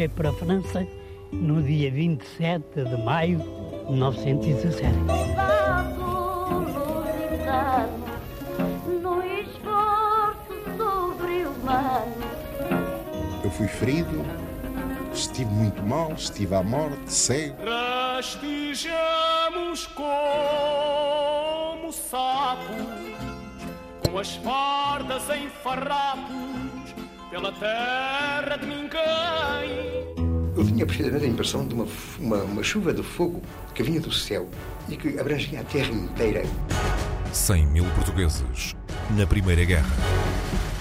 marchei para a França no dia 27 de maio de 1917. Eu fui ferido, estive muito mal, estive à morte, cego. Rastejamos como sapos, com as fardas em farrapos, pela terra de ninguém. Eu tinha precisamente a impressão de uma, uma, uma chuva de fogo que vinha do céu e que abrangia a terra inteira. 100 mil portugueses na Primeira Guerra.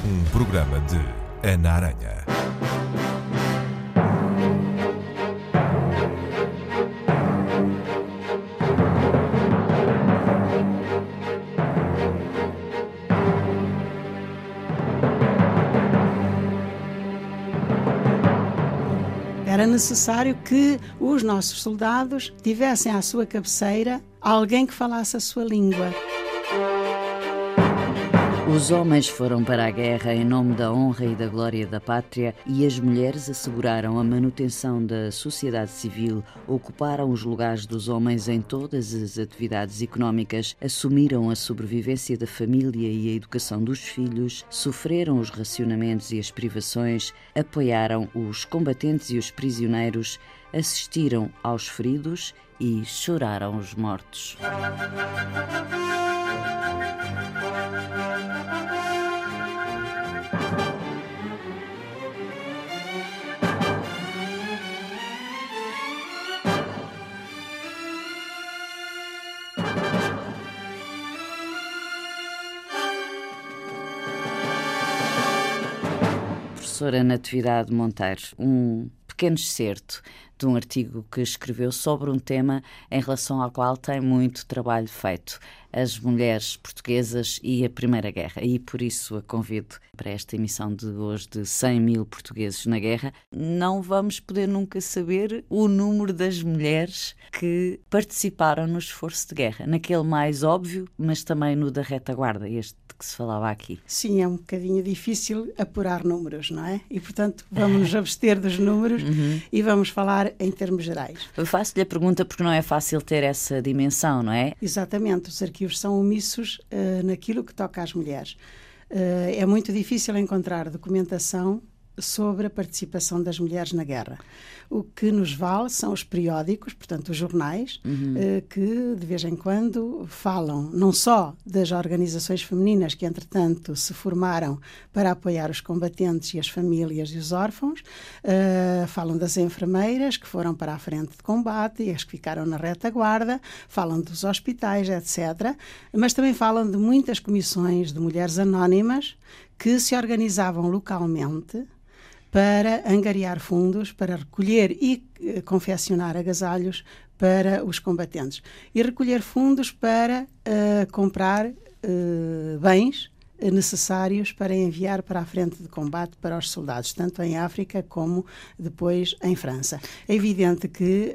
Um programa de Ana Aranha. Necessário que os nossos soldados tivessem à sua cabeceira alguém que falasse a sua língua. Os homens foram para a guerra em nome da honra e da glória da pátria e as mulheres asseguraram a manutenção da sociedade civil, ocuparam os lugares dos homens em todas as atividades económicas, assumiram a sobrevivência da família e a educação dos filhos, sofreram os racionamentos e as privações, apoiaram os combatentes e os prisioneiros, assistiram aos feridos e choraram os mortos. Professora Natividade Monteiro, um pequeno excerto de um artigo que escreveu sobre um tema em relação ao qual tem muito trabalho feito, as mulheres portuguesas e a Primeira Guerra. E por isso a convido para esta emissão de hoje de 100 mil portugueses na guerra. Não vamos poder nunca saber o número das mulheres que participaram no esforço de guerra, naquele mais óbvio, mas também no da retaguarda, este que se falava aqui. Sim, é um bocadinho difícil apurar números, não é? E, portanto, vamos nos abster dos números uhum. e vamos falar em termos gerais. Eu faço-lhe a pergunta porque não é fácil ter essa dimensão, não é? Exatamente, os arquivos são omissos uh, naquilo que toca às mulheres. Uh, é muito difícil encontrar documentação sobre a participação das mulheres na guerra. O que nos vale são os periódicos, portanto, os jornais, uhum. eh, que de vez em quando falam não só das organizações femininas que, entretanto, se formaram para apoiar os combatentes e as famílias e os órfãos, eh, falam das enfermeiras que foram para a frente de combate e as que ficaram na retaguarda, falam dos hospitais, etc. Mas também falam de muitas comissões de mulheres anónimas que se organizavam localmente para angariar fundos, para recolher e eh, confeccionar agasalhos para os combatentes e recolher fundos para uh, comprar uh, bens necessários para enviar para a frente de combate para os soldados, tanto em África como depois em França. É evidente que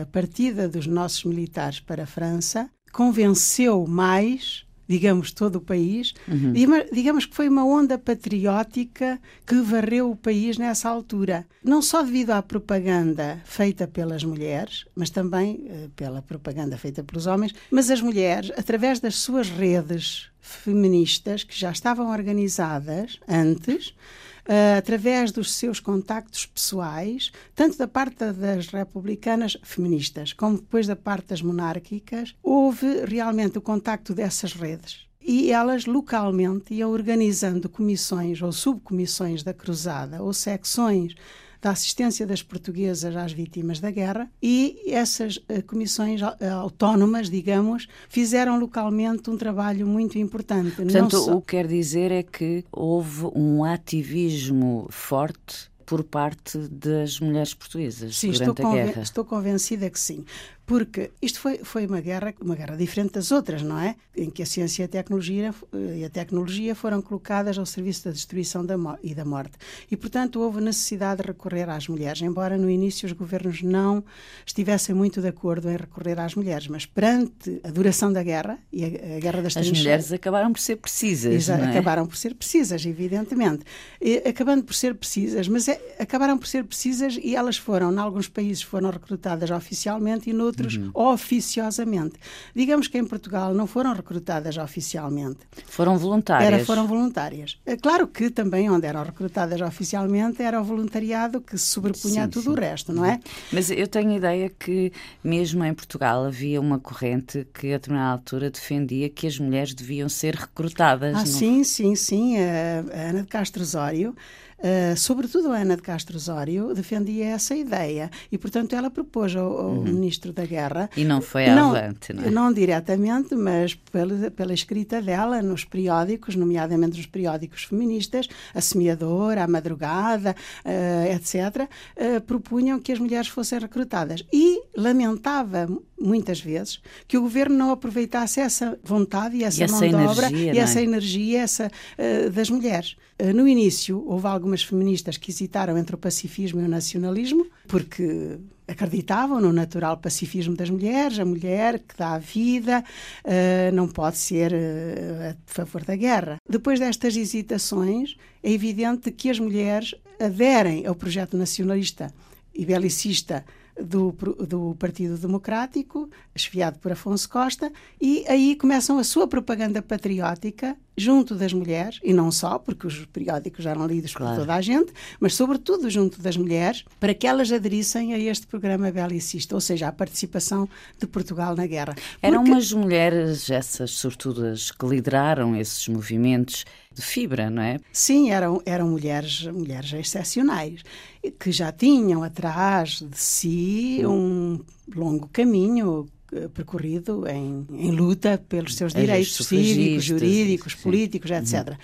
a partida dos nossos militares para a França convenceu mais digamos, todo o país. Uhum. Digamos que foi uma onda patriótica que varreu o país nessa altura. Não só devido à propaganda feita pelas mulheres, mas também uh, pela propaganda feita pelos homens, mas as mulheres, através das suas redes feministas, que já estavam organizadas antes, uh, através dos seus contactos pessoais, tanto da parte das republicanas feministas como depois da parte das monárquicas, houve realmente o contacto dessas redes. E elas localmente iam organizando comissões ou subcomissões da cruzada ou secções da assistência das portuguesas às vítimas da guerra e essas uh, comissões uh, autónomas, digamos, fizeram localmente um trabalho muito importante. Portanto, só... o que quer dizer é que houve um ativismo forte por parte das mulheres portuguesas sim, durante a guerra. Estou convencida que sim. Porque isto foi, foi uma guerra, uma guerra diferente das outras, não é? Em que a ciência e a tecnologia, e a tecnologia foram colocadas ao serviço da destruição da e da morte. E, portanto, houve necessidade de recorrer às mulheres, embora no início os governos não estivessem muito de acordo em recorrer às mulheres, mas perante a duração da guerra e a, a guerra das As mulheres acabaram por ser precisas, é? Acabaram por ser precisas, evidentemente. E, acabando por ser precisas, mas é, acabaram por ser precisas e elas foram, em alguns países foram recrutadas oficialmente e noutros uhum. oficiosamente. Digamos que em Portugal não foram recrutadas oficialmente. Foram voluntárias. Era, foram voluntárias. É claro que também onde eram recrutadas oficialmente era o voluntariado que se sobrepunha sim, a tudo sim. o resto, não é? Mas eu tenho a ideia que mesmo em Portugal havia uma corrente que a determinada altura defendia que as mulheres deviam ser recrutadas. Ah, sim, sim, sim. A, a Ana de Castro Osório Uh, sobretudo a Ana de Castro Osório defendia essa ideia e, portanto, ela propôs ao, ao uhum. Ministro da Guerra. E não foi não, avante, não é? Não diretamente, mas pela, pela escrita dela nos periódicos, nomeadamente nos periódicos feministas, a Semeadora, a Madrugada, uh, etc., uh, propunham que as mulheres fossem recrutadas. E lamentava muitas vezes que o governo não aproveitasse essa vontade e essa, e mão de obra e é? essa energia essa, das mulheres. no início, houve algumas feministas que hesitaram entre o pacifismo e o nacionalismo, porque acreditavam no natural pacifismo das mulheres, a mulher que dá a vida uh, não pode ser uh, a favor da guerra. Depois destas hesitações, é evidente que as mulheres aderem ao projeto nacionalista e belicista do, do Partido Democrático, esfiado por Afonso Costa, e aí começam a sua propaganda patriótica junto das mulheres, e não só, porque os periódicos eram lidos claro. por toda a gente, mas sobretudo junto das mulheres, para que elas aderissem a este programa belicista, ou seja, a participação de Portugal na guerra. Porque... Eram umas mulheres, essas sortudas, que lideraram esses movimentos de fibra, não é? Sim, eram, eram mulheres, mulheres excepcionais, que já tinham atrás de si um longo caminho percorrido em, em luta pelos seus direitos cívicos, jurídicos, sim. políticos, etc.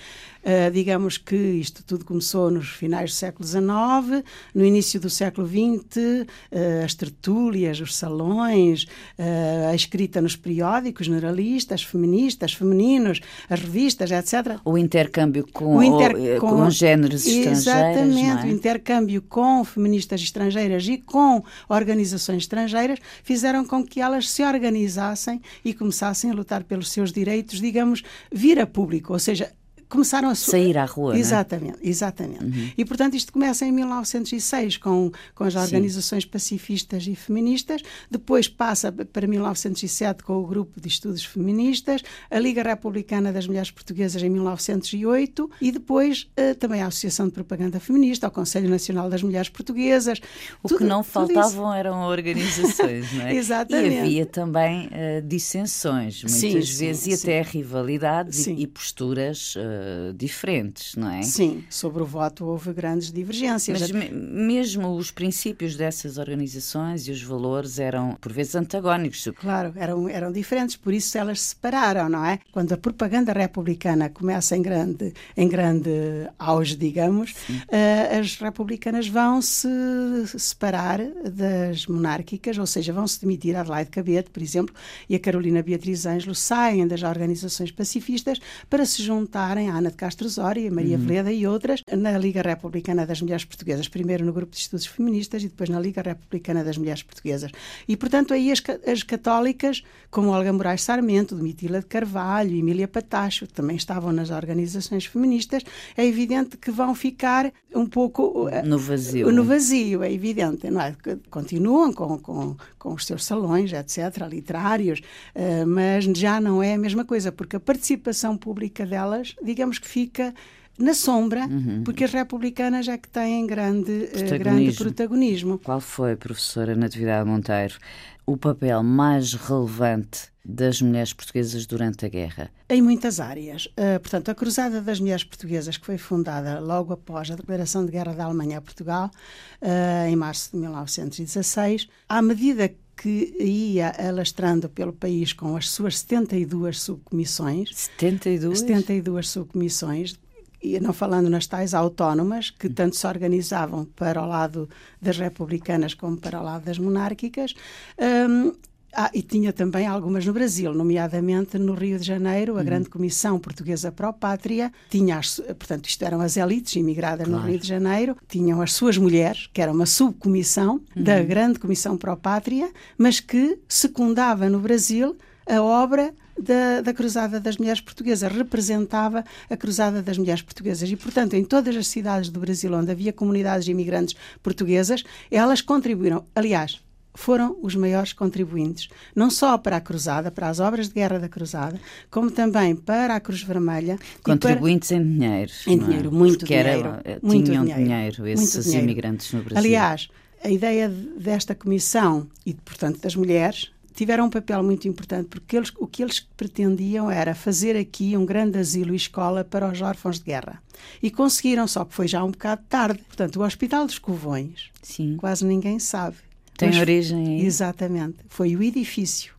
Uh, digamos que isto tudo começou nos finais do século XIX, no início do século XX, uh, as tertúlias, os salões, uh, a escrita nos periódicos generalistas, feministas, femininos, as revistas, etc. O intercâmbio com, o inter com, com géneros estrangeiros. Exatamente, é? o intercâmbio com feministas estrangeiras e com organizações estrangeiras fizeram com que elas se organizassem e começassem a lutar pelos seus direitos, digamos, vir a público, ou seja, começaram a sair à rua. Exatamente, é? exatamente. Uhum. E portanto isto começa em 1906 com, com as organizações Sim. pacifistas e feministas, depois passa para 1907 com o grupo de estudos feministas, a Liga Republicana das Mulheres Portuguesas em 1908 e depois uh, também a Associação de Propaganda Feminista, o Conselho Nacional das Mulheres Portuguesas. O tudo, que não faltavam eram organizações, não é? exatamente. E havia também uh, dissensões, muitas sim, vezes, sim, e sim. até rivalidades e, e, posturas uh, diferentes, não é? Sim, sobre o voto houve grandes divergências. Mas me, mesmo os princípios dessas organizações e os valores eram, por vezes, antagónicos. Claro, eram, eram diferentes, por isso elas se separaram, não é? Quando a propaganda republicana começa em grande, em grande auge, digamos, uh, as republicanas vão se separar das monárquicas, ou seja, vão se demitir a Adelaide Cabete, por exemplo, e a Carolina Beatriz Ângelo saem das organizações pacifistas para se juntarem a Ana de Castro Osório, a Maria uhum. Veleda e outras, na Liga Republicana das Mulheres Portuguesas, primeiro no Grupo de Estudos Feministas e depois na Liga Republicana das Mulheres Portuguesas. E, portanto, aí as, as católicas, como Olga Moraes Sarmento, Domitila de Carvalho, Emília Patacho, também estavam nas organizações feministas, é evidente que vão ficar um pouco... Eh, no vazio. No vazio, é evidente, não é? Continuam com, com, com os seus salões, etc., literários, uh, mas já não é a mesma coisa, porque a participação pública delas, digamos que fica na sombra, uhum. porque as republicanas é que têm grande protagonismo. Uh, grande protagonismo. Qual foi, professora Natividade Monteiro, o papel mais relevante das mulheres portuguesas durante a guerra? Em muitas áreas. Uh, portanto, a Cruzada das Mulheres Portuguesas, que foi fundada logo após a declaração de guerra da Alemanha a Portugal, uh, em março de 1916, à medida que ia alastrando pelo país com as suas 72 subcomissões. 72? 72 subcomissões, e não falando nas tais autónomas, que tanto se organizavam para o lado das republicanas como para o lado das monárquicas, um, Ah, e tinha também algumas no Brasil, nomeadamente no Rio de Janeiro, a uhum. Grande Comissão Portuguesa Pró-Pátria tinha, as, portanto, isto eram as elites imigradas claro. no Rio de Janeiro, tinham as suas mulheres, que era uma subcomissão uhum. da Grande Comissão Pró-Pátria, mas que secundava no Brasil a obra da, da, Cruzada das Mulheres Portuguesas, representava a Cruzada das Mulheres Portuguesas. E, portanto, em todas as cidades do Brasil onde havia comunidades imigrantes portuguesas, elas contribuíram. Aliás, foram os maiores contribuintes, não só para a Cruzada, para as obras de guerra da Cruzada, como também para a Cruz Vermelha. Contribuintes para... em dinheiro. Em é? dinheiro, muito Porque dinheiro. Era, muito tinham dinheiro, dinheiro esses dinheiro. imigrantes no Brasil. Aliás, a ideia desta comissão e, portanto, das mulheres tiveram um papel muito importante porque eles, o que eles pretendiam era fazer aqui um grande asilo e escola para os órfãos de guerra. E conseguiram, só que foi já um bocado tarde. Portanto, o Hospital dos Covões, Sim. quase ninguém sabe tem Mas, origem aí. Exatamente. Foi o edifício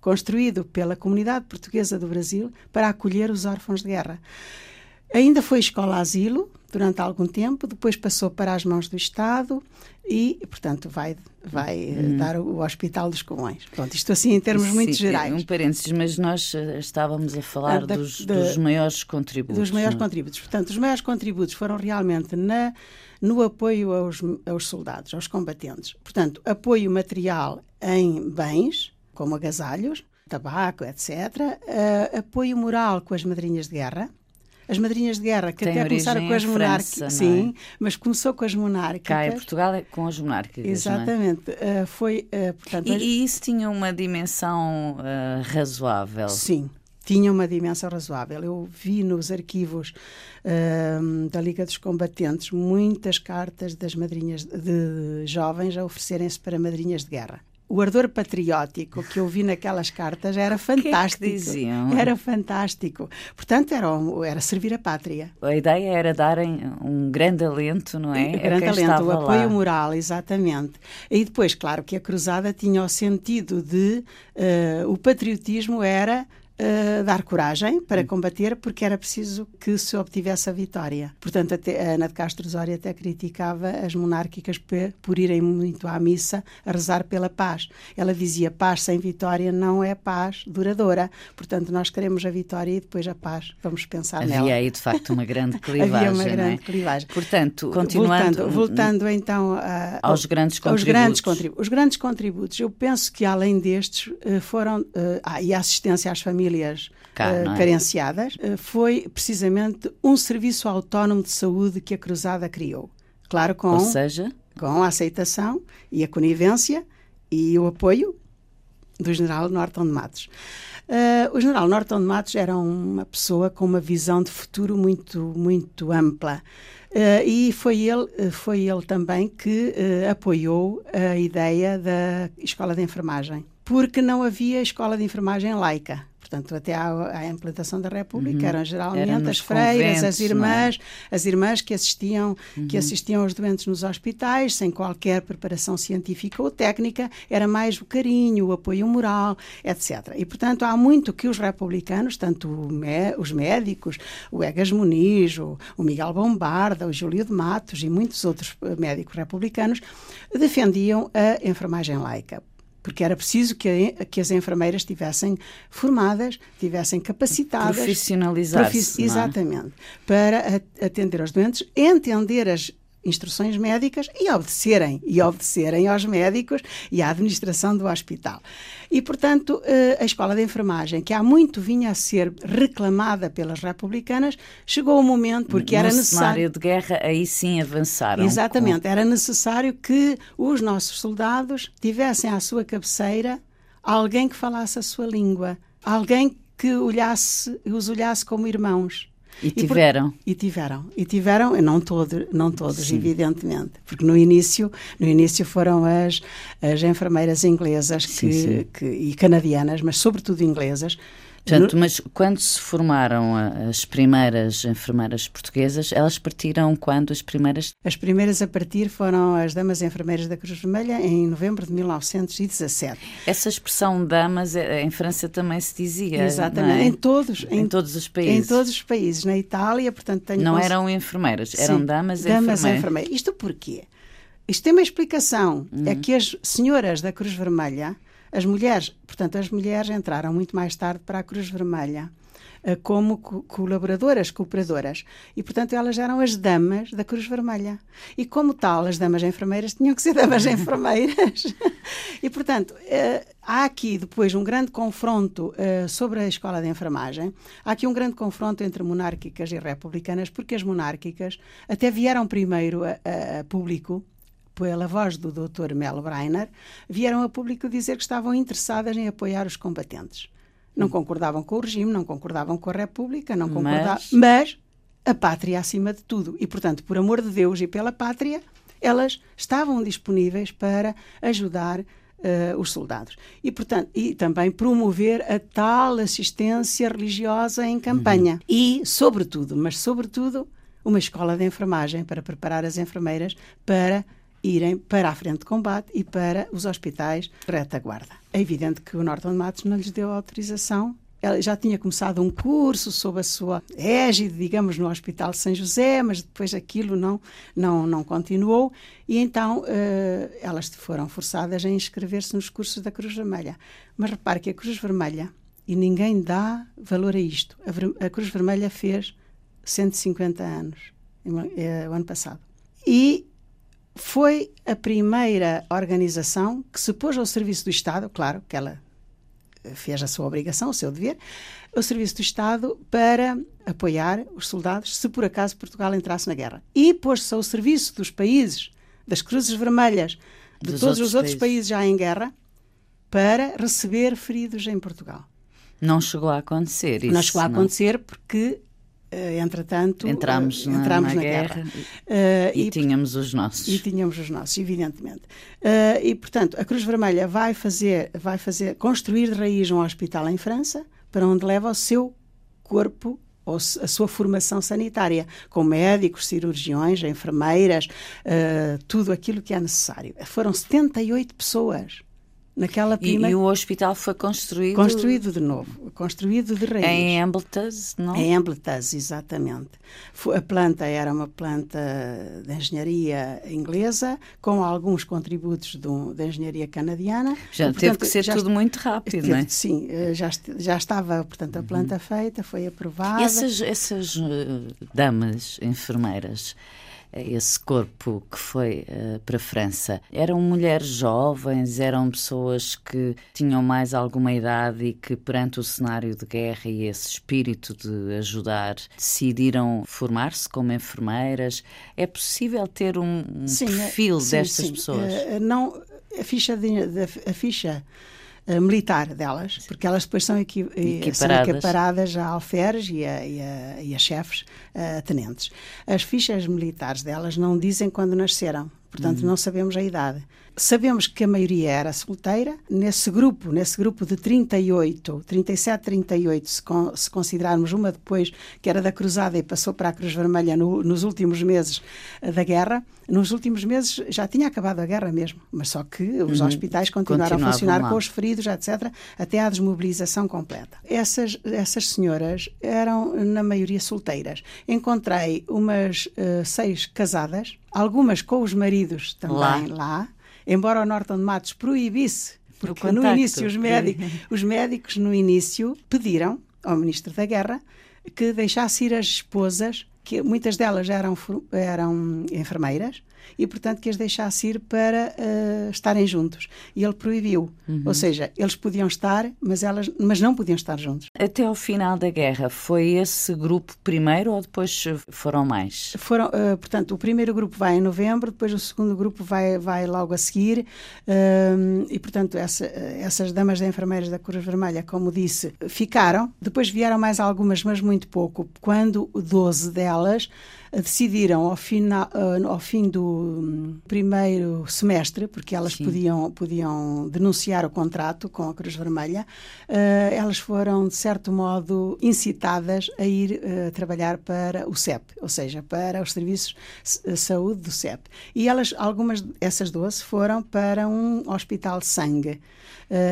construído pela comunidade portuguesa do Brasil para acolher os órfãos de guerra. Ainda foi escola-asilo durante algum tempo, depois passou para as mãos do Estado e, portanto, vai, vai hum. dar o Hospital dos Comões. Pronto, isto assim em termos Sim, muito gerais. Um parênteses, mas nós eh, estávamos a falar da, dos, da, dos, maiores contributos. Dos maiores não? contributos. Portanto, os maiores contributos foram realmente na no apoio aos, aos soldados, aos combatentes. Portanto, apoio material em bens, como agasalhos, tabaco, etc. Uh, eh, apoio moral com as madrinhas de guerra. As madrinhas de guerra, que Tem até começaram com as monárquicas. É? Sim, mas começou com as monárquicas. Cá em Portugal é com as monárquicas. É? Exatamente. É? Uh, foi, uh, portanto, e, as... e, isso tinha uma dimensão uh, razoável? Sim, tinha uma dimensão razoável. Eu vi nos arquivos uh, da Liga dos Combatentes muitas cartas das madrinhas de jovens a oferecerem-se para madrinhas de guerra. O ardor patriótico que eu vi naquelas cartas era fantástico. Que é que diziam? Era fantástico. Portanto, era, era servir a pátria. A ideia era darem um grande alento, não é? Um grande alento, o apoio lá. moral, exatamente. E depois, claro que a cruzada tinha o sentido de uh, o patriotismo era uh, dar coragem para hum. combater, porque era preciso que se obtivesse a vitória. Portanto, até, a Ana de Castro Osório até criticava as monárquicas por irem muito à missa a rezar pela paz. Ela dizia: paz sem vitória não é paz duradoura. Portanto, nós queremos a vitória e depois a paz. Vamos pensar Havia nela. Havia aí, de facto, uma grande clivagem. Havia uma é? grande é? clivagem. Portanto, continuando. Voltando, voltando então a, aos grandes. Aos grandes contributos. Os grandes contributos. Eu penso que, além destes, eh, foram. Uh, ah, e a assistência às famílias famílias Cá, uh, carenciadas, uh, foi precisamente um serviço autónomo de saúde que a Cruzada criou. Claro, com, Ou seja? com a aceitação e a conivência e o apoio do general Norton de Matos. Uh, o general Norton de Matos era uma pessoa com uma visão de futuro muito, muito ampla. Uh, e foi ele, foi ele também que uh, apoiou a ideia da escola de enfermagem, porque não havia escola de enfermagem laica. Portanto, até à, à implantação da República uhum. eram geralmente Era as freiras, as é? irmãs, é? as irmãs que assistiam, uhum. que assistiam aos doentes nos hospitais, sem qualquer preparação científica ou técnica, era mais o carinho, o apoio moral, etc. E, portanto, há muito que os republicanos, tanto os médicos, o Egas Muniz, o, o Miguel Bombarda, o Júlio de Matos e muitos outros eh, médicos republicanos, defendiam a enfermagem laica porque era preciso que, a, que as enfermeiras estivessem formadas, estivessem capacitadas. Profissionalizadas. Profi é? exatamente. Para atender aos doentes, entender as instruções médicas e obedecerem, e obedecerem aos médicos e à administração do hospital. E, portanto, eh, a escola de enfermagem, que há muito vinha a ser reclamada pelas republicanas, chegou o momento, porque no era necessário... cenário de guerra, aí sim avançaram. Exatamente, com... era necessário que os nossos soldados tivessem à sua cabeceira alguém que falasse a sua língua, alguém que olhasse, os olhasse como irmãos. E tiveram. E, por, e tiveram. E tiveram, não, todo, não todos, Sim. evidentemente. Porque no início, no início foram as, as enfermeiras inglesas que, sim, sim. Que, e canadianas, mas sobretudo inglesas, Portanto, mas quando se formaram as primeiras enfermeiras portuguesas, elas partiram quando as primeiras? As primeiras a partir foram as damas enfermeiras da Cruz Vermelha em novembro de 1917. Essa expressão damas eh, em França também se dizia. Exatamente, é? em todos, em, em, todos os países. Em todos os países, na Itália, portanto tenho Não eram enfermeiras, eram Sim, damas, damas enfermeiras. enfermeiras. Isto porquê? Isto tem uma explicação, uhum. é que as senhoras da Cruz Vermelha As mulheres, portanto, as mulheres entraram muito mais tarde para a Cruz Vermelha eh, como co colaboradoras, cooperadoras. E, portanto, elas eram as damas da Cruz Vermelha. E, como tal, as damas enfermeiras tinham que ser damas enfermeiras. e, portanto, uh, há aqui depois um grande confronto uh, sobre a escola de enfermagem. Há aqui um grande confronto entre monárquicas e republicanas, porque as monárquicas até vieram primeiro a, a, a público pela voz do Dr. Mel Breiner, vieram a público dizer que estavam interessadas em apoiar os combatentes. Não concordavam com o regime, não concordavam com a República, não concordavam. Mas... mas a pátria acima de tudo. E, portanto, por amor de Deus e pela pátria, elas estavam disponíveis para ajudar Uh, os soldados. E, portanto, e também promover a tal assistência religiosa em campanha. Uhum. E, sobretudo, mas sobretudo, uma escola de enfermagem para preparar as enfermeiras para irem para a frente de combate e para os hospitais de retaguarda. É evidente que o Norton Matos não lhes deu autorização. Ela já tinha começado um curso sob a sua égide, digamos, no Hospital de São José, mas depois aquilo não, não, não continuou e então uh, elas foram forçadas a inscrever-se nos cursos da Cruz Vermelha. Mas repare que a Cruz Vermelha, e ninguém dá valor a isto, a, a Cruz Vermelha fez 150 anos, eh, o ano passado. E foi a primeira organização que se pôs ao serviço do Estado, claro que ela fez a sua obrigação, o seu dever, ao serviço do Estado para apoiar os soldados se por acaso Portugal entrasse na guerra. E pôs-se ao serviço dos países, das Cruzes Vermelhas, de dos todos os outros países. países já em guerra, para receber feridos em Portugal. Não chegou a acontecer isso. Não chegou a acontecer porque Uh, entretanto, entramos uh, na, entramos na, na guerra, guerra. Uh, e, e, tínhamos os nossos. E tínhamos os nossos, evidentemente. e, portanto, a Cruz Vermelha vai fazer, vai fazer, construir de raiz um hospital em França, para onde leva o seu corpo ou a sua formação sanitária, com médicos, cirurgiões, enfermeiras, tudo aquilo que é necessário. Foram 78 pessoas naquela. E, e, o hospital foi construído... Construído de novo, construído de raiz. Em Embletas, não? Em Embletas, exatamente. A planta era uma planta de engenharia inglesa, com alguns contributos do, da engenharia canadiana. Já e, portanto, teve que ser tudo muito rápido, teve, não é? Sim, eh, já, já estava, portanto, a planta uhum. feita, foi aprovada. Essas, essas uh, damas enfermeiras esse corpo que foi uh, para a França. Eram mulheres jovens, eram pessoas que tinham mais alguma idade e que, perante o cenário de guerra e esse espírito de ajudar, decidiram formar-se como enfermeiras. É possível ter um, um sim, perfil sim, destas sim. pessoas? Uh, não, a ficha, de, a ficha uh, militar delas, porque elas depois são, equi equiparadas. são equiparadas a alferes e a, e a, e a chefes, a tenentes. As fichas militares delas não dizem quando nasceram, portanto uhum. não sabemos a idade. Sabemos que a maioria era solteira. Nesse grupo, nesse grupo de 38, 37, 38, se, con se considerarmos uma depois que era da Cruzada e passou para a Cruz Vermelha no, nos últimos meses uh, da guerra, nos últimos meses já tinha acabado a guerra mesmo, mas só que os uhum. hospitais continuaram a funcionar lá. com os feridos, etc., até à desmobilização completa. Essas, essas senhoras eram, na maioria, solteiras. Encontrei umas uh, seis casadas, algumas com os maridos também lá, lá embora o Norton Matos proibisse, porque no início os médicos, os médicos no início pediram ao Ministro da Guerra que deixasse ir as esposas, que muitas delas eram, eram enfermeiras, e, portanto, que as deixasse ir para uh, estarem juntos. E ele proibiu. Uhum. Ou seja, eles podiam estar, mas, elas, mas não podiam estar juntos. Até ao final da guerra, foi esse grupo primeiro ou depois foram mais? Foram, uh, portanto, o primeiro grupo vai em novembro, depois o segundo grupo vai, vai logo a seguir. Uh, e, portanto, essa, essas damas de enfermeiras da Cruz Vermelha, como disse, ficaram. Depois vieram mais algumas, mas muito pouco. Quando 12 delas decidiram ao, final, ao fim do primeiro semestre, porque elas podiam, podiam denunciar o contrato com a Cruz Vermelha, uh, elas foram, de certo modo, incitadas a ir uh, trabalhar para o CEP, ou seja, para os serviços de saúde do CEP. E elas, algumas, essas 12, foram para um hospital de sangue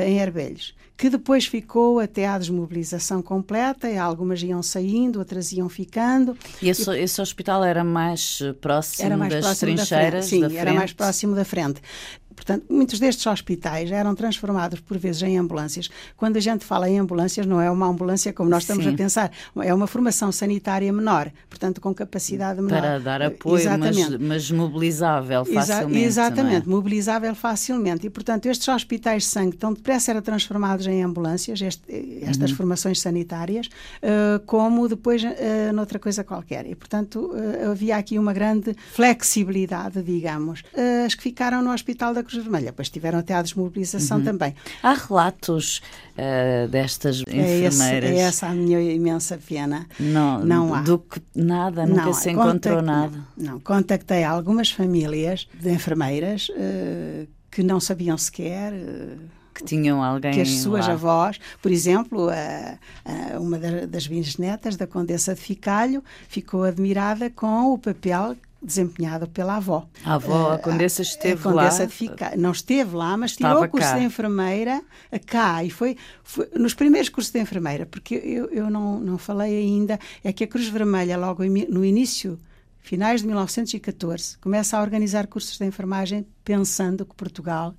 em Herbelhos que depois ficou até à desmobilização completa, e algumas iam saindo, outras iam ficando. E esse, e, esse hospital era mais próximo era mais das próximo trincheiras? Da Sim, da era mais próximo da frente. Portanto, muitos destes hospitais eram transformados por vezes em ambulâncias. Quando a gente fala em ambulâncias, não é uma ambulância como nós estamos Sim. a pensar, é uma formação sanitária menor, portanto, com capacidade menor. Para dar apoio, mas, Exatamente. mas mobilizável Exa- facilmente. exatamente, é? mobilizável facilmente. E, portanto, estes hospitais de sangue tão depressa eram transformados em ambulâncias, este- estas Uhum. formações sanitárias, eh, como depois eh, noutra coisa qualquer. E, portanto, eh, havia aqui uma grande flexibilidade, digamos. As que ficaram no Hospital da Cruz Vermelha, depois tiveram até a Uhum. desmobilização também. Há relatos eh, destas É, esse- enfermeiras. é essa a minha imensa pena. Não, Não há. do que nada, nunca Não, se encontrou nada. Não, não, contactei algumas famílias de enfermeiras eh, que não sabiam sequer eh, Que tinham alguém. que as suas lá. avós, por exemplo, a- a- uma da- das bisnetas da Condessa de Ficalho ficou admirada com o papel desempenhado pela avó. A avó, a Eh, Condessa esteve a Condessa lá. Ficalho. Não esteve lá, mas tirou o curso cá. de enfermeira eh, cá e foi, foi nos primeiros cursos de enfermeira, porque eu, eu não, não falei ainda, é que a Cruz Vermelha, logo no início, finais de 1914, começa a organizar cursos de enfermagem pensando que Portugal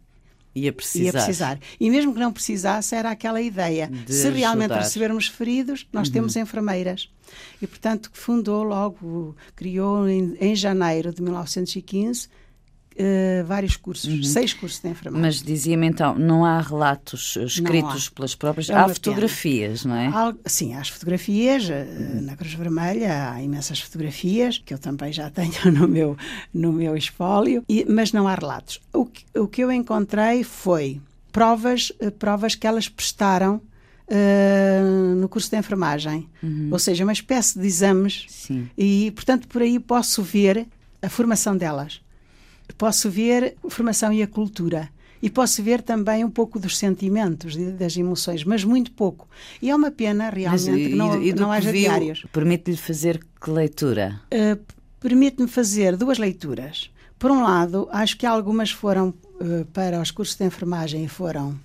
Ia precisar. ia precisar. E mesmo que não precisasse, era aquela ideia. De Se realmente ajudar. Uhum. recebermos feridos, nós temos enfermeiras. E, portanto, fundou logo, criou em, em janeiro de 1915 eh, vários cursos, seis cursos de enfermagem. Uhum. Mas dizia-me então, não há relatos escritos há. pelas próprias. É há pena. fotografias, não é? Al- Sim, há as fotografias, eh, na Cruz Vermelha há imensas fotografias, que eu também já tenho no meu, no meu espólio, e- mas não há relatos. O que, o que eu encontrei foi provas, eh, provas que elas prestaram eh, no curso de enfermagem, ou seja, uma espécie de exames, Sim. e portanto por aí posso ver a formação delas. Posso ver a formação e a cultura. E posso ver também um pouco dos sentimentos, das emoções, mas muito pouco. E é uma pena realmente Mas, que não, e, não haja viu, diários. Permite-lhe fazer que leitura? Uh, Permite-me fazer duas leituras. Por um lado, acho que algumas foram uh, para os cursos de enfermagem e foram,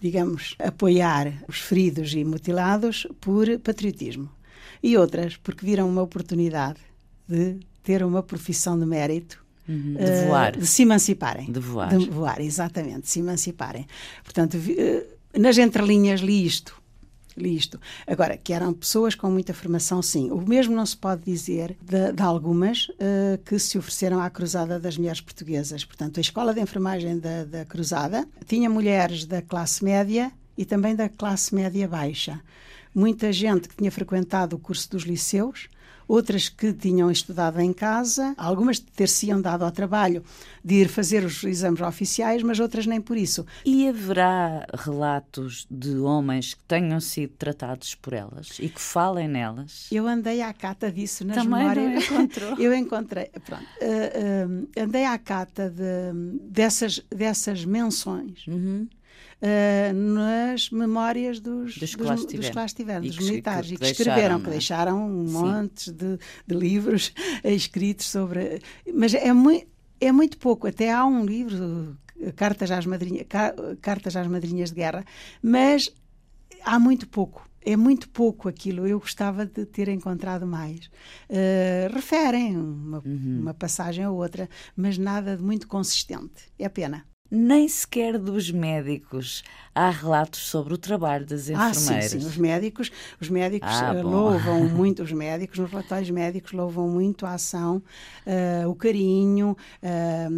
digamos, apoiar os feridos e mutilados por patriotismo. E outras porque viram uma oportunidade de ter uma profissão de mérito Uhum. De eh, voar. de se emanciparem. De voar. De voar, exatamente, de se emanciparem. Portanto, eh, nas entrelinhas li isto. Li isto. Agora, que eram pessoas com muita formação, sim. O mesmo não se pode dizer de, de algumas eh, que se ofereceram à Cruzada das Mulheres Portuguesas. Portanto, a Escola de Enfermagem da, da Cruzada tinha mulheres da classe média e também da classe média baixa. Muita gente que tinha frequentado o curso dos liceus, outras que tinham estudado em casa, algumas ter-se-iam dado ao trabalho de ir fazer os exames oficiais, mas outras nem por isso. E haverá relatos de homens que tenham sido tratados por elas e que falem nelas? Eu andei à cata disso nas Também não memórias. encontrou? Eu encontrei, pronto, eh, eh, andei à cata de- dessas, dessas menções. Uhum. Eh, nas memórias dos, Dos que dos, lá dos estiveram. que lá estiveram, dos que- militares, que e que deixaram, escreveram, não que deixaram um Sim. montes de, de livros escritos sobre. Mas é, mui, é muito pouco, até há um livro, Cartas às, Madrinha, Ca- Cartas às Madrinhas de Guerra, mas há muito pouco. É muito pouco aquilo. Eu gostava de ter encontrado mais. Eh, referem uma, Uhum. uma passagem ou outra, mas nada de muito consistente. É pena. Nem sequer dos médicos há relatos sobre o trabalho das Ah, sim, enfermeiras. sim. Os médicos, os médicos Ah, eh, louvam muito, os médicos, nos relatórios médicos, louvam muito a ação, eh, o carinho, eh,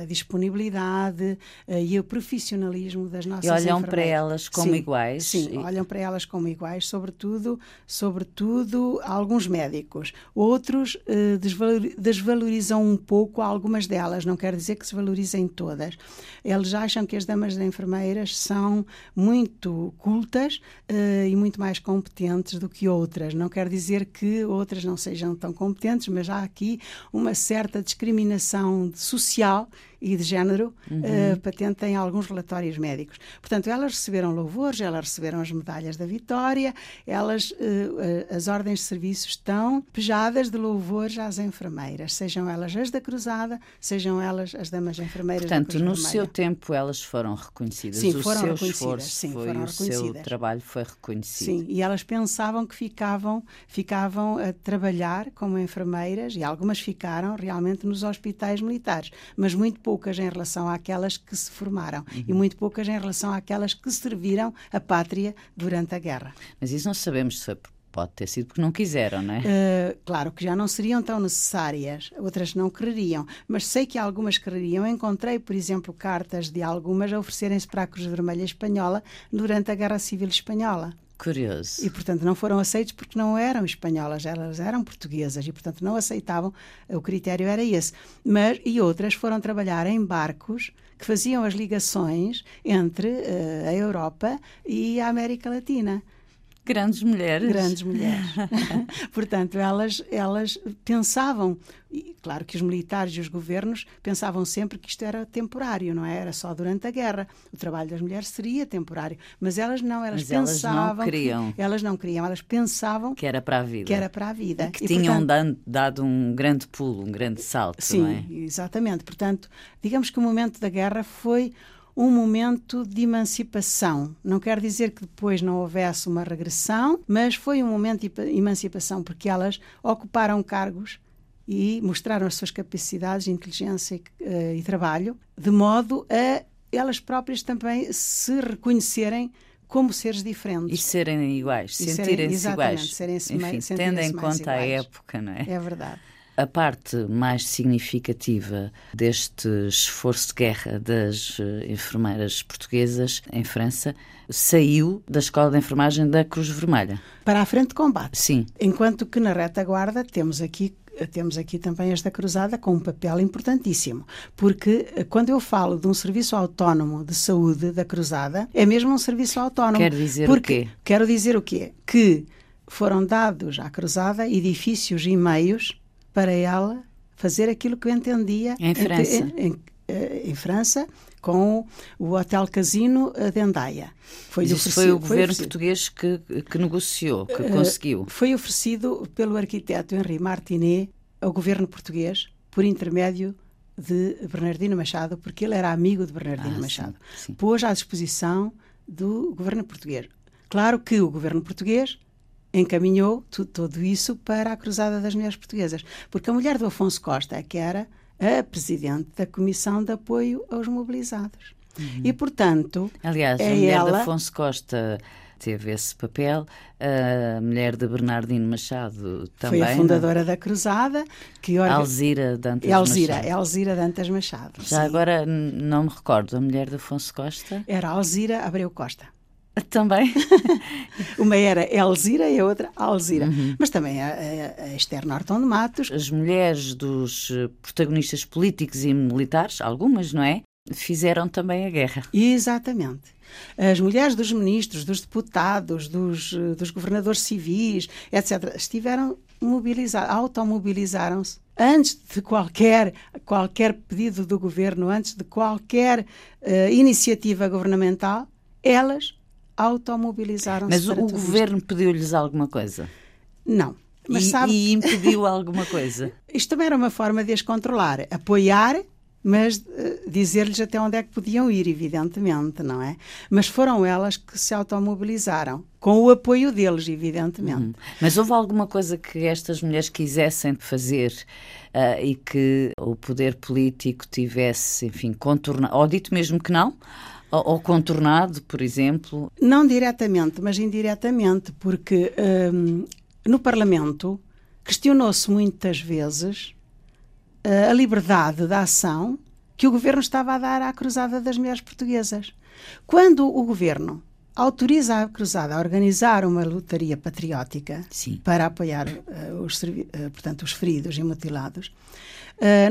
a disponibilidade eh, e o profissionalismo das nossas E olham enfermeiras. para elas como Sim, iguais? Sim, E- olham para elas como iguais, sobretudo, sobretudo alguns médicos. Outros desvalor- desvalorizam um pouco algumas delas, não quer dizer que se valorizem todas. Eles acham que as damas de enfermeiras são muito cultas eh, e muito mais competentes do que outras. Não quer dizer que outras não sejam tão competentes, mas há aqui uma certa discriminação social e de género eh, patente em alguns relatórios médicos. Portanto, elas receberam louvores, elas receberam as medalhas da vitória, elas, eh, as ordens de serviço estão pejadas de louvores às enfermeiras, sejam elas as da Cruzada, sejam elas as damas enfermeiras da Portanto, Cruz no seu tempo elas foram reconhecidas. Sim, o foram seu reconhecidas, esforço sim, foi, foram o seu trabalho foi reconhecido. Sim, e elas pensavam que ficavam, ficavam a trabalhar como enfermeiras, e algumas ficaram realmente nos hospitais militares, mas muito pouco poucas em relação àquelas que se formaram e muito poucas em relação àquelas que serviram a pátria durante a guerra. Mas isso não sabemos se Pode ter sido porque não quiseram, não é? Uh, claro que já não seriam tão necessárias, outras não quereriam, mas sei que algumas quereriam. Encontrei, por exemplo, cartas de algumas a oferecerem-se para a Cruz Vermelha Espanhola durante a Guerra Civil Espanhola. Curioso. E, portanto, não foram aceitos porque não eram espanholas, elas eram portuguesas e, portanto, não aceitavam. O critério era esse. Mas, e outras foram trabalhar em barcos que faziam as ligações entre uh, a Europa e a América Latina. Grandes mulheres. Grandes mulheres. Portanto, elas, elas pensavam, e claro que os militares e os governos pensavam sempre que isto era temporário, não é? Era só durante a guerra. O trabalho das mulheres seria temporário. Mas elas não, elas Mas pensavam. Elas não queriam. Que, elas não queriam, elas pensavam. Que era para a vida. Que era para a vida. E que e, tinham portanto, dado um grande pulo, um grande salto, sim, não é? exatamente. Portanto, digamos que o momento da guerra foi um momento de emancipação. Não quer dizer que depois não houvesse uma regressão, mas foi um momento de emancipação porque elas ocuparam cargos e mostraram as suas capacidades, inteligência e, uh, e trabalho, de modo a elas próprias também se reconhecerem como seres diferentes. E serem iguais, sentirem-se iguais. Serem Enfim, tendo em conta a época, não é? É verdade. A parte mais significativa deste esforço de guerra das eh, enfermeiras portuguesas em França saiu da Escola de Enfermagem da Cruz Vermelha. Para a frente de combate. Sim. Enquanto que na retaguarda temos aqui temos aqui também esta cruzada com um papel importantíssimo, porque eh, quando eu falo de um serviço autónomo de saúde da cruzada, é mesmo um serviço autónomo. Quer dizer porque, o quê? Quero dizer o quê? Que foram dados à cruzada edifícios e meios para ela fazer aquilo que eu entendia em França. Em, em, eh, em França, com o Hotel Casino de Endaia. Foi, foi o governo português que, que negociou, que uh, conseguiu. Foi oferecido pelo arquiteto Henri Martinet ao governo português por intermédio de Bernardino Machado, porque ele era amigo de Bernardino ah, Machado. Sim, sim. Pôs à disposição do governo português. Claro que o governo português encaminhou tudo, tudo isso para a Cruzada das Mulheres Portuguesas, porque a mulher do Afonso Costa, é que era a presidente da Comissão de Apoio aos Mobilizados. Uhum. E, portanto. Aliás, é a mulher ela... de Afonso Costa teve esse papel, a mulher de Bernardino Machado também. Foi a fundadora não? da Cruzada. Que orga... Alzira Dantas Elzira, Machado. Elzira Dantas Machado. Já sim. agora não me recordo, a mulher de Afonso Costa? Era Alzira Abreu Costa. Também. Uma era Elzira e a outra Alzira. Uhum. Mas também a, a, a Esther Norton de Matos. As mulheres dos eh, protagonistas políticos e militares, algumas, não é? Fizeram também a guerra. Exatamente. As mulheres dos ministros, dos deputados, dos, eh, dos governadores civis, etc., estiveram mobilizadas, automobilizaram-se antes de qualquer, qualquer pedido do governo, antes de qualquer uh, iniciativa governamental, elas automobilizaram-se. Mas o governo pediu-lhes alguma coisa? Não. Mas e, sabe... e impediu alguma coisa? Isto também era uma forma de as controlar, apoiar, mas uh, dizer-lhes até onde é que podiam ir, evidentemente, não é? Mas foram elas que se automobilizaram, com o apoio deles, evidentemente. Uhum. Mas houve alguma coisa que estas mulheres quisessem fazer uh, e que o poder político tivesse, enfim, contornado, ou dito mesmo que não? Ou, contornado, por exemplo? Não diretamente, mas indiretamente, porque um, no Parlamento questionou-se muitas vezes uh, a liberdade da ação que o governo estava a dar à Cruzada das Mulheres Portuguesas. Quando o governo autoriza a Cruzada a organizar uma lotaria patriótica Sim. para apoiar uh, os, uh, portanto, os feridos e mutilados,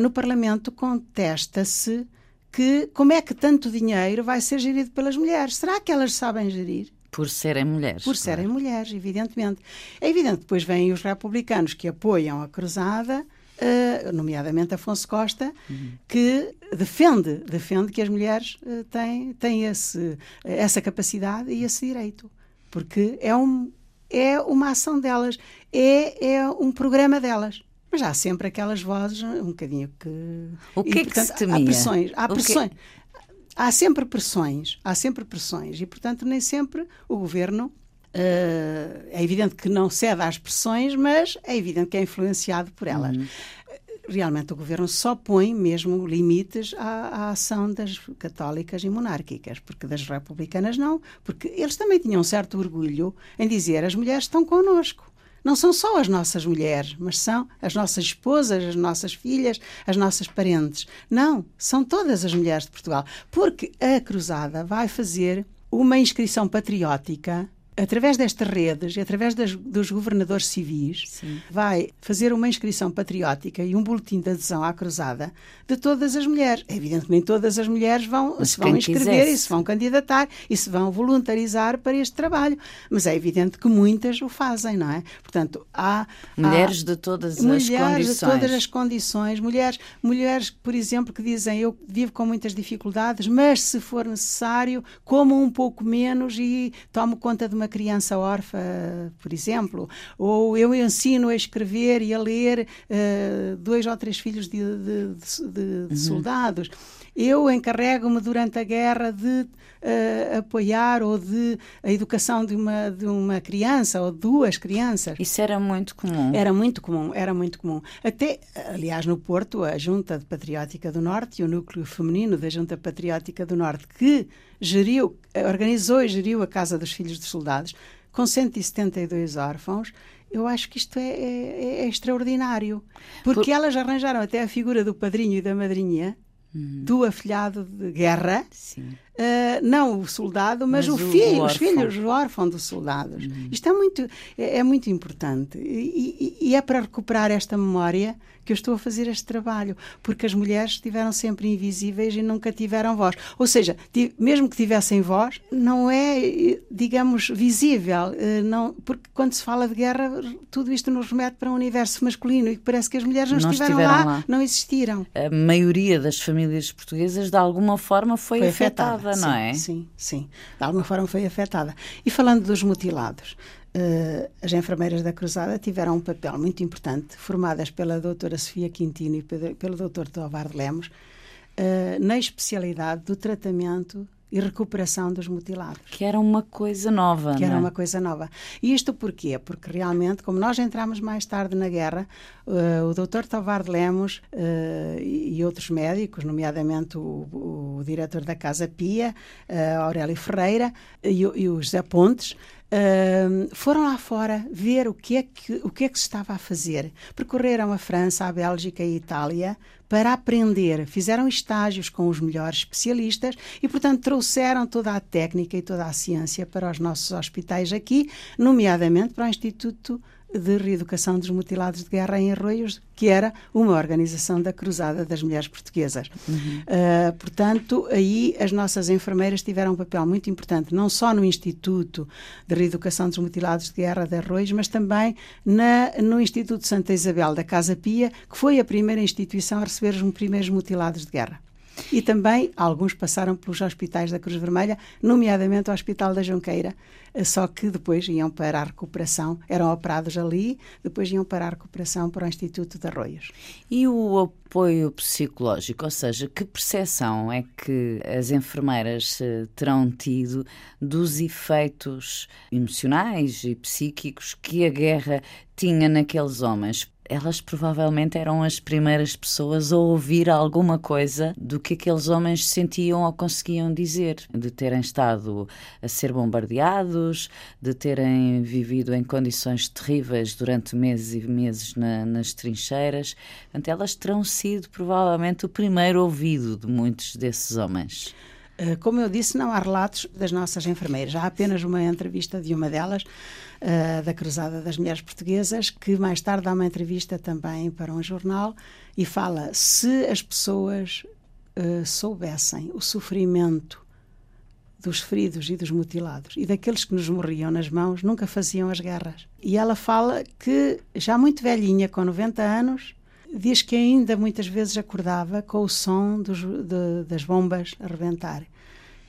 no Parlamento contesta-se que como é que tanto dinheiro vai ser gerido pelas mulheres? Será que elas sabem gerir? Por serem mulheres. Por serem claro. mulheres, evidentemente. É evidente depois vêm os republicanos que apoiam a cruzada, uh, nomeadamente Afonso Costa, uhum. que defende, defende que as mulheres uh, têm, têm esse, essa capacidade e esse direito. Porque é, um, é uma ação delas, é, é um programa delas. Mas há sempre aquelas vozes um bocadinho que. O que e, é portanto, que se temia? Há pressões. Há O pressões. Que... Há sempre pressões. Há sempre pressões. E, portanto, nem sempre o governo. Uh, é evidente que não cede às pressões, mas é evidente que é influenciado por elas. Uhum. realmente o governo só põe mesmo limites à, à, ação das católicas e monárquicas, porque das republicanas não, porque eles também tinham um certo orgulho em dizer as mulheres estão connosco. Não são só as nossas mulheres, mas são as nossas esposas, as nossas filhas, as nossas parentes. Não, são todas as mulheres de Portugal. Porque a Cruzada vai fazer uma inscrição patriótica através destas redes e através das, dos governadores civis, Sim. vai fazer uma inscrição patriótica e um boletim de adesão à cruzada de todas as mulheres. Evidente que nem todas as mulheres vão, se vão inscrever quisesse. e se vão candidatar e se vão voluntarizar para este trabalho, mas é evidente que muitas o fazem, não é? Portanto, há mulheres há, de todas as mulheres condições. Mulheres de todas as condições, mulheres, mulheres, por exemplo, que dizem eu vivo com muitas dificuldades, mas se for necessário, como um pouco menos e tomo conta de uma criança órfã, por exemplo, ou eu ensino a escrever e a ler uh, dois ou três filhos de, de, de, de uhum. soldados. Eu encarrego-me durante a guerra de uh, apoiar ou de a educação de uma, de uma criança ou duas crianças. Isso era muito comum. Era muito comum, era muito comum. Até, aliás, no Porto, a Junta Patriótica do Norte e o núcleo feminino da Junta Patriótica do Norte, que geriu, organizou e geriu a Casa dos Filhos dos Soldados, com 172 órfãos, eu acho que isto é, é, é extraordinário. Porque Por... elas arranjaram até a figura do padrinho e da madrinha uhum. do afilhado de guerra. Uh, não o soldado, mas, mas o, o, filho, o os filhos, o órfão dos soldados. Uhum. Isto é muito, é, é muito importante. E, e, e, é para recuperar esta memória que eu estou a fazer este trabalho, porque as mulheres estiveram sempre invisíveis e nunca tiveram voz. Ou seja, mesmo que tivessem voz, não é, digamos, visível, eh, não, porque quando se fala de guerra, tudo isto nos remete para um universo masculino e parece que as mulheres não, não estiveram, estiveram lá, lá, não existiram. A maioria das famílias portuguesas, de alguma forma, foi, foi afetada, afetada, não sim, é? Sim, sim, de alguma forma foi afetada. E falando dos mutilados, Uh, as enfermeiras da Cruzada tiveram um papel muito importante, formadas pela doutora Sofia Quintino e pelo, pelo doutor Tovar de Lemos, uh, na especialidade do tratamento e recuperação dos mutilados. Que era uma coisa nova, Que era é? uma coisa nova. E isto porquê? Porque realmente, como nós entramos mais tarde na guerra, uh, o doutor Tovar de Lemos uh, e outros médicos, nomeadamente o, o, diretor da Casa Pia, uh, Aurélio Ferreira e, e o José Pontes, Foram lá fora ver o que, é que, o que é que se estava a fazer. Percorreram a França, a Bélgica e a Itália para aprender. Fizeram estágios com os melhores especialistas e, portanto, trouxeram toda a técnica e toda a ciência para os nossos hospitais aqui, nomeadamente para o Instituto de Reeducação dos Mutilados de Guerra em Arroios, que era uma organização da Cruzada das Mulheres Portuguesas. Uhum. Uh, portanto, aí as nossas enfermeiras tiveram um papel muito importante, não só no Instituto de Reeducação dos Mutilados de Guerra de Arroios, mas também na, no Instituto Santa Isabel da Casa Pia, que foi a primeira instituição a receber os primeiros mutilados de guerra. E também alguns passaram pelos hospitais da Cruz Vermelha, nomeadamente o Hospital da Junqueira, eh, só que depois iam para a recuperação, eram operados ali, depois iam para a recuperação para o Instituto de Arroios. E o apoio psicológico, ou seja, que percepção é que as enfermeiras eh, terão tido dos efeitos emocionais e psíquicos que a guerra tinha naqueles homens? Elas provavelmente eram as primeiras pessoas a ouvir alguma coisa do que aqueles homens sentiam ou conseguiam dizer, de terem estado a ser bombardeados, de terem vivido em condições terríveis durante meses e meses na, nas trincheiras. Portanto, elas terão sido provavelmente o primeiro ouvido de muitos desses homens. Eh, como eu disse, não há relatos das nossas enfermeiras. Há apenas uma entrevista de uma delas, uh, da Cruzada das Mulheres Portuguesas, que mais tarde dá uma entrevista também para um jornal e fala: se as pessoas uh, soubessem o sofrimento dos feridos e dos mutilados e daqueles que nos morriam nas mãos, nunca faziam as guerras. E ela fala que, já muito velhinha, com 90 anos, diz que ainda muitas vezes acordava com o som dos, de, das bombas a rebentar.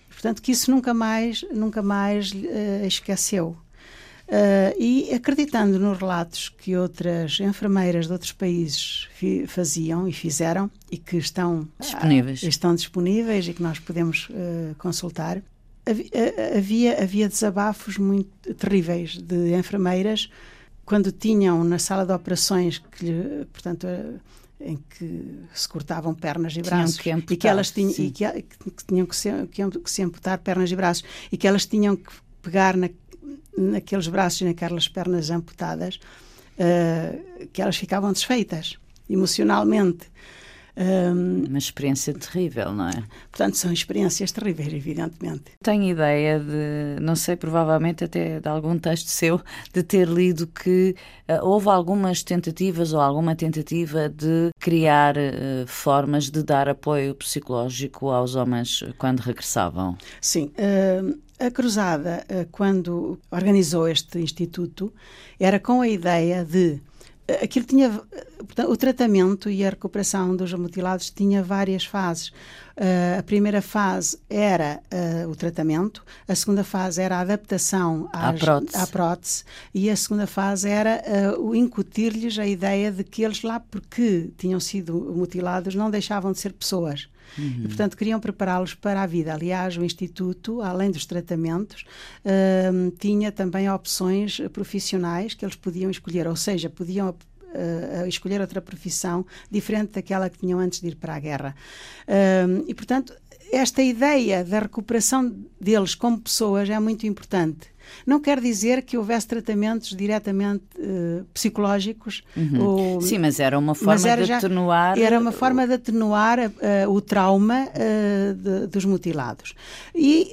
Portanto, que isso nunca mais, nunca mais uh, esqueceu. Uh, e acreditando nos relatos que outras enfermeiras de outros países faziam e fizeram e que estão disponíveis, uh, estão disponíveis e que nós podemos consultar, havia, havia desabafos muito terríveis de enfermeiras quando tinham na sala de operações, que, portanto, em que se cortavam pernas e braços que amputar, e que elas tinham, e que, que, tinham que se, que, que se amputar pernas e braços e que elas tinham que pegar na, naqueles braços e naquelas pernas amputadas, uh, que elas ficavam desfeitas emocionalmente. Um, Uma experiência terrível, não é? Portanto, são experiências terríveis, evidentemente. Tenho ideia de, não sei, provavelmente até de algum texto seu, de ter lido que uh, houve algumas tentativas ou alguma tentativa de criar uh, formas de dar apoio psicológico aos homens quando regressavam. Sim. Uh, a Cruzada, quando organizou este instituto, era com a ideia de aquilo tinha portanto, o tratamento e a recuperação dos mutilados tinha várias fases. Uh, a primeira fase era uh, o tratamento, a segunda fase era a adaptação às, à, prótese. à, prótese. e a segunda fase era uh, o incutir-lhes a ideia de que eles lá, porque tinham sido mutilados, não deixavam de ser pessoas. Uhum. E, portanto, queriam prepará-los para a vida. Aliás, o Instituto, além dos tratamentos, uh, tinha também opções profissionais que eles podiam escolher, ou seja, podiam uh, escolher outra profissão diferente daquela que tinham antes de ir para a guerra. Uh, e, portanto, esta ideia da recuperação deles como pessoas é muito importante. Não quer dizer que houvesse tratamentos diretamente uh, psicológicos. Uhum. Ou, Sim, mas era uma forma era de já, atenuar. Era uma forma de atenuar uh, o trauma uh, de, dos mutilados. E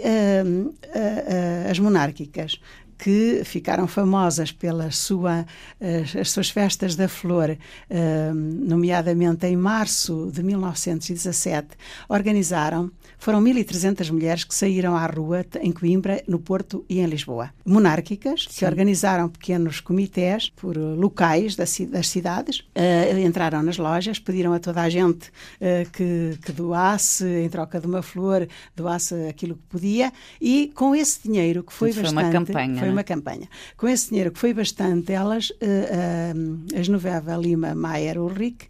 as monárquicas que ficaram famosas pelas sua, as, as suas festas da flor, uh, nomeadamente em março de 1917, organizaram foram 1.300 mulheres que saíram à rua em Coimbra, no Porto e em Lisboa. Monárquicas, Sim. que organizaram pequenos comitês por locais das, cidades, uh, entraram nas lojas, pediram a toda a gente que, que doasse, em troca de uma flor, doasse aquilo que podia, e com esse dinheiro, que foi, foi bastante. Foi uma campanha. Foi é? uma campanha. Com esse dinheiro, que foi bastante, elas, uh, a Genoveva Lima Maier Ulrich,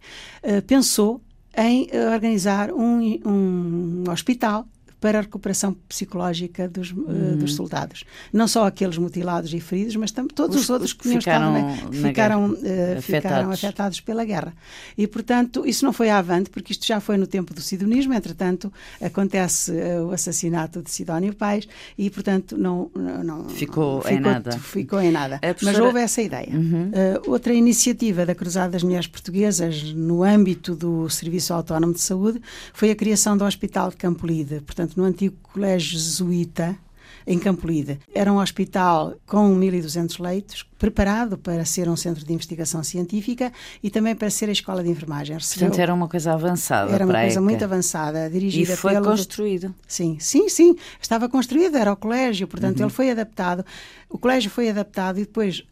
pensou em organizar um, um hospital para a recuperação psicológica dos, uhum. uh, dos soldados. Não só aqueles mutilados e feridos, mas também todos os, os outros que ficaram, estado, ficaram, uh, afetados. ficaram afetados pela guerra. E, portanto, isso não foi avante, porque isto já foi no tempo do sidonismo, entretanto, acontece uh, o assassinato de Sidónio Pais e, portanto, não, não ficou, ficou, em nada. Ficou em nada. Professora... Mas houve essa ideia. Uhum. outra iniciativa da Cruzada das Mulheres Portuguesas no âmbito do Serviço Autónomo de Saúde foi a criação do Hospital de Campolide. Portanto, portanto, no antigo colégio jesuíta, em Campolide. Era um hospital com 1.200 leitos, preparado para ser um centro de investigação científica e também para ser a escola de enfermagem. Recebeu... Portanto, era uma coisa avançada. Era uma coisa muito avançada, dirigida E foi pelo... construído. Sim, sim, sim. Estava construído, era o colégio, portanto, uhum. ele foi adaptado. O colégio foi adaptado e depois,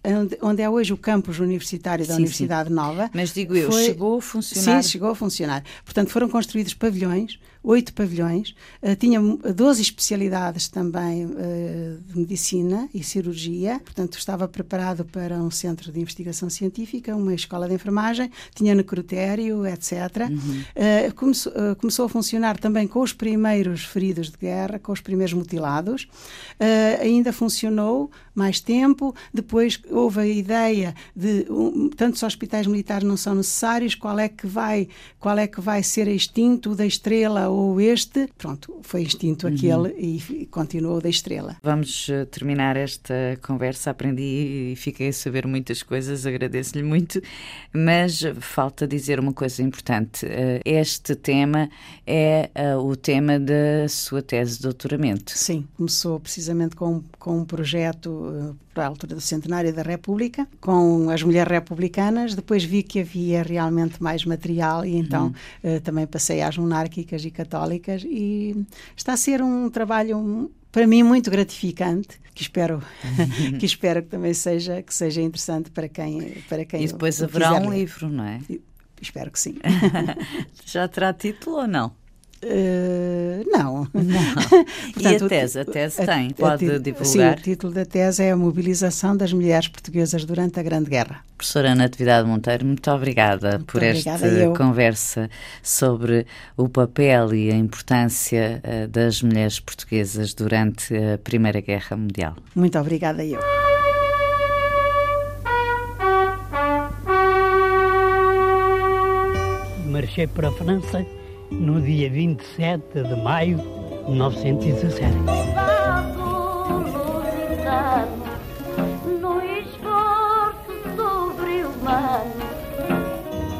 onde é hoje o campus universitário da sim, Universidade sim. Nova. Mas digo eu, foi... chegou a funcionar. Sim, chegou a funcionar. Portanto, foram construídos pavilhões, oito pavilhões, uh, tinha 12 especialidades também uh, de medicina e cirurgia, portanto, estava preparado para um centro de investigação científica, uma escola de enfermagem, tinha necrotério, etc. Uhum. Uh, começou, uh, começou, a funcionar também com os primeiros feridos de guerra, com os primeiros mutilados. Uh, ainda funcionou mais tempo. Depois houve a ideia de um, tantos hospitais militares não são necessários. Qual é que vai, qual é que vai ser extinto da Estrela ou este? Pronto, foi extinto uhum. aquele e, e continuou da Estrela. Vamos terminar esta conversa. Aprendi e fiquei a saber muitas coisas, agradeço-lhe muito, mas falta dizer uma coisa importante. Eh, este tema é eh, o tema da sua tese de doutoramento. Sim, começou precisamente com, com um projeto eh, para a altura do centenário da República, com as mulheres republicanas. Depois vi que havia realmente mais material e então uhum. também passei às monárquicas e católicas e está a ser um trabalho para mim muito gratificante que espero que espero que também seja que seja interessante para quem para quem e depois haverá um ler. livro não é? Espero que sim. Já terá título ou não Uh, não. não. Portanto, e a tese? A tese a, tem, pode a, divulgar? Sim, o título da tese é A Mobilização das Mulheres Portuguesas durante a Grande Guerra. Professora Natividade Monteiro, muito obrigada muito por obrigada esta conversa sobre o papel e a importância eh, das mulheres portuguesas durante a Primeira Guerra Mundial. Muito obrigada, eu. Marchei para a França no dia 27 de maio de 1917.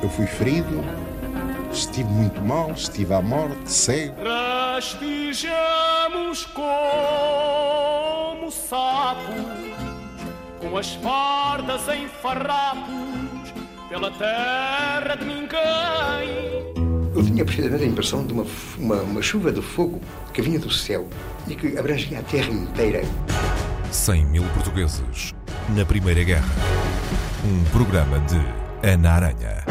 Eu fui ferido, estive muito mal, estive à morte, cego. Rastejamos como sapos, com as fardas em farrapos, pela terra de ninguém. Eu tinha precisamente a impressão de uma, uma, uma chuva de fogo que vinha do céu e que abrangia a terra inteira. 100 mil portugueses na Primeira Guerra. Um programa de Ana Aranha.